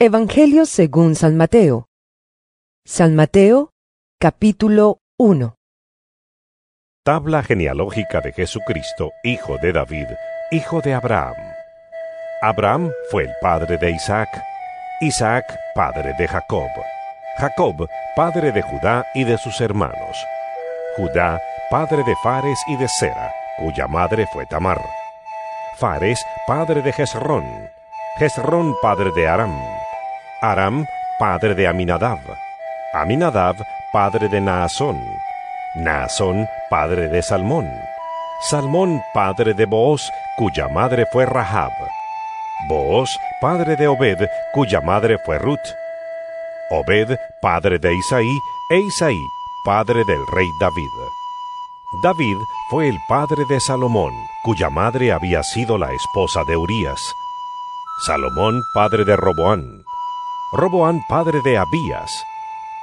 Evangelio según San Mateo. San Mateo, capítulo 1. Tabla genealógica de Jesucristo, hijo de David, hijo de Abraham. Abraham fue el padre de Isaac, Isaac padre de Jacob, Jacob padre de Judá y de sus hermanos, Judá padre de Fares y de Sera, cuya madre fue Tamar, Fares padre de Jezrón, Jezrón padre de Aram, Aram, padre de Aminadab. Aminadab, padre de Naasón. Naasón, padre de Salmón. Salmón, padre de Booz, cuya madre fue Rahab. Booz, padre de Obed, cuya madre fue Ruth. Obed, padre de Isaí, e Isaí, padre del rey David. David fue el padre de Salomón, cuya madre había sido la esposa de Urías. Salomón, padre de Roboán. Roboán padre de Abías,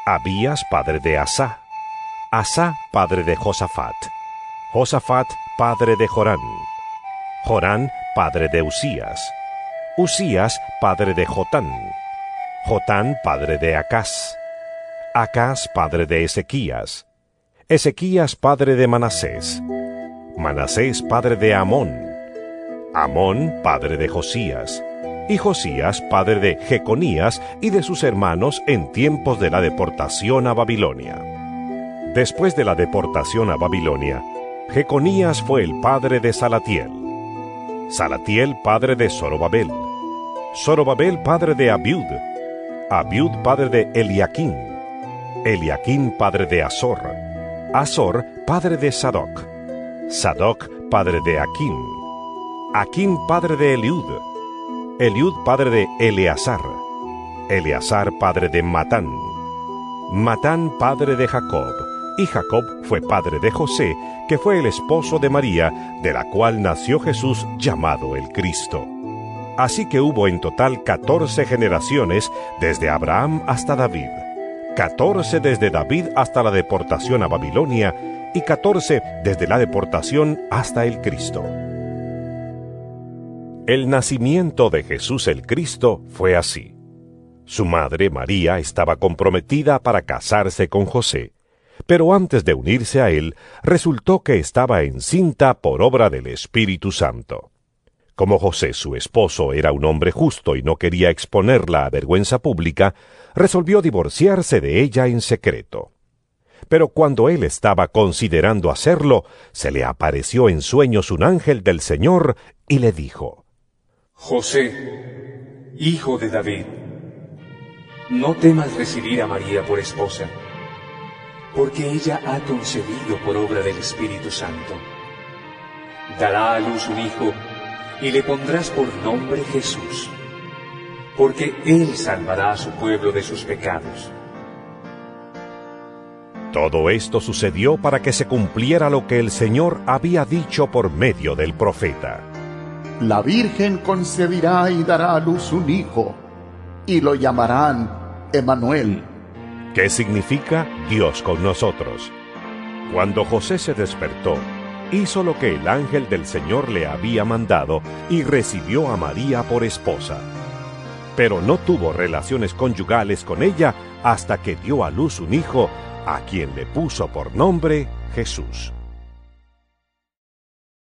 Abías padre de Asá, Asá padre de Josafat, Josafat padre de Jorán, Jorán padre de Usías, Usías padre de Jotán, Jotán padre de Acás, Acás padre de Ezequías, Ezequías padre de Manasés, Manasés padre de Amón, Amón padre de Josías, y Josías, padre de Jeconías y de sus hermanos en tiempos de la deportación a Babilonia. Después de la deportación a Babilonia, Jeconías fue el padre de Salatiel, Salatiel padre de Zorobabel, Zorobabel padre de Abiud, Abiud padre de Eliaquín, Eliaquín padre de Azor, Azor padre de Sadoc, Sadoc padre de Aquín, Aquín padre de Eliud, Eliud padre de Eleazar, Eleazar padre de Matán, Matán padre de Jacob, y Jacob fue padre de José, que fue el esposo de María, de la cual nació Jesús llamado el Cristo. Así que hubo en total catorce generaciones desde Abraham hasta David, catorce desde David hasta la deportación a Babilonia, y catorce desde la deportación hasta el Cristo. El nacimiento de Jesús el Cristo fue así. Su madre, María, estaba comprometida para casarse con José, pero antes de unirse a él, resultó que estaba encinta por obra del Espíritu Santo. Como José, su esposo, era un hombre justo y no quería exponerla a vergüenza pública, resolvió divorciarse de ella en secreto. Pero cuando él estaba considerando hacerlo, se le apareció en sueños un ángel del Señor y le dijo, José, hijo de David, no temas recibir a María por esposa, porque ella ha concebido por obra del Espíritu Santo. Dará a luz un hijo y le pondrás por nombre Jesús, porque él salvará a su pueblo de sus pecados. Todo esto sucedió para que se cumpliera lo que el Señor había dicho por medio del profeta. La Virgen concebirá y dará a luz un hijo, y lo llamarán Emanuel. ¿Qué significa Dios con nosotros? Cuando José se despertó, hizo lo que el ángel del Señor le había mandado y recibió a María por esposa. Pero no tuvo relaciones conyugales con ella hasta que dio a luz un hijo, a quien le puso por nombre Jesús.